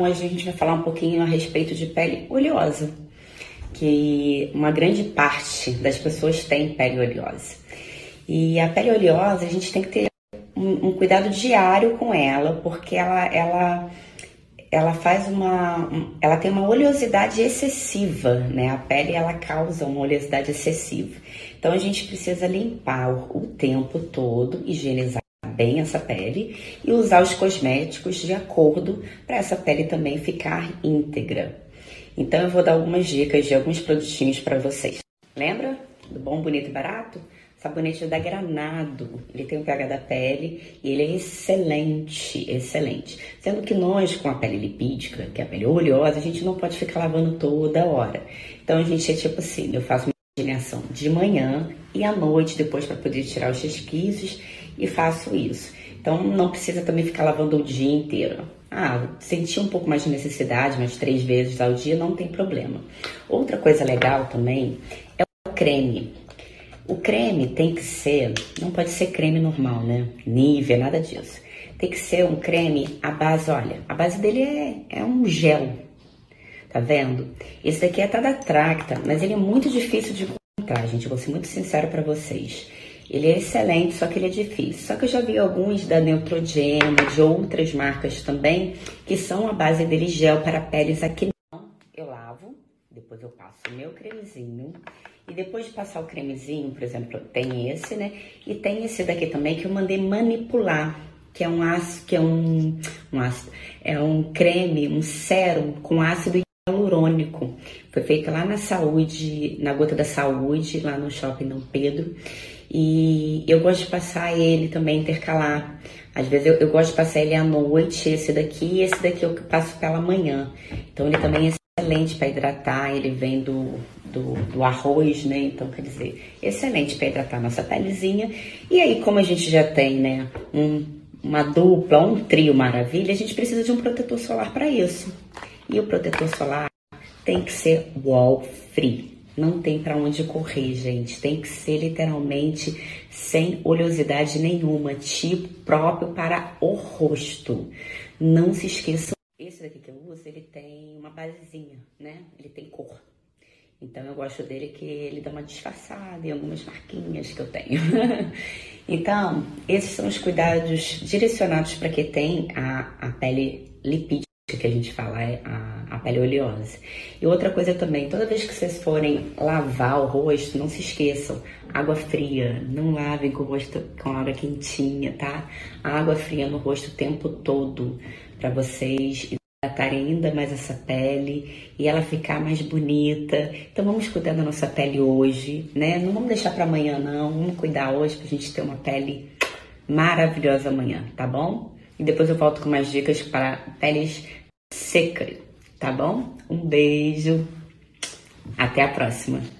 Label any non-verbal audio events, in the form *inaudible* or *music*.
Hoje a gente vai falar um pouquinho a respeito de pele oleosa, que uma grande parte das pessoas tem pele oleosa. E a pele oleosa a gente tem que ter um, um cuidado diário com ela, porque ela, ela, ela faz uma, ela tem uma oleosidade excessiva, né? A pele ela causa uma oleosidade excessiva. Então a gente precisa limpar o tempo todo, higienizar bem essa pele e usar os cosméticos de acordo para essa pele também ficar íntegra. Então eu vou dar algumas dicas de alguns produtinhos para vocês. Lembra do bom, bonito e barato? Sabonete da Granado. Ele tem o pH da pele e ele é excelente, excelente. Sendo que nós, com a pele lipídica, que é a pele oleosa, a gente não pode ficar lavando toda hora. Então a gente é tipo assim, eu faço uma higienização de manhã e à noite, depois para poder tirar os resquícios e faço isso. Então não precisa também ficar lavando o dia inteiro. Ah, sentir um pouco mais de necessidade, mas três vezes ao dia não tem problema. Outra coisa legal também é o creme. O creme tem que ser, não pode ser creme normal, né? Nivea, nada disso. Tem que ser um creme, a base, olha, a base dele é, é um gel, tá vendo? Esse daqui é até da Tracta, mas ele é muito difícil de encontrar, gente. vou ser muito sincera para vocês. Ele é excelente, só que ele é difícil. Só que eu já vi alguns da Neutrogena, de outras marcas também, que são a base dele gel para peles aqui. Eu lavo, depois eu passo o meu cremezinho. E depois de passar o cremezinho, por exemplo, tem esse, né? E tem esse daqui também que eu mandei manipular, que é um ácido, que é um, um ácido, é um creme, um sérum com ácido hialurônico. Foi feito lá na saúde, na gota da saúde, lá no shopping Dom Pedro. E eu gosto de passar ele também, intercalar. Às vezes eu, eu gosto de passar ele à noite, esse daqui, e esse daqui eu passo pela manhã. Então ele também é excelente para hidratar, ele vem do, do, do, arroz, né? Então, quer dizer, excelente para hidratar nossa pelezinha. E aí, como a gente já tem, né, um, uma dupla, um trio maravilha, a gente precisa de um protetor solar para isso. E o protetor solar tem que ser wall free. Não tem para onde correr, gente. Tem que ser literalmente sem oleosidade nenhuma, tipo próprio para o rosto. Não se esqueçam. Esse daqui que eu uso, ele tem uma basezinha, né? Ele tem cor. Então eu gosto dele que ele dá uma disfarçada em algumas marquinhas que eu tenho. *laughs* então, esses são os cuidados direcionados para quem tem a, a pele lipídica que a gente fala é a, a pele oleosa. E outra coisa também, toda vez que vocês forem lavar o rosto, não se esqueçam, água fria, não lavem com o rosto com água quentinha, tá? Água fria no rosto o tempo todo, para vocês hidratarem ainda mais essa pele e ela ficar mais bonita. Então vamos cuidar da nossa pele hoje, né? Não vamos deixar para amanhã não, vamos cuidar hoje pra gente ter uma pele maravilhosa amanhã, tá bom? E depois eu volto com mais dicas para peles secas, tá bom? Um beijo, até a próxima.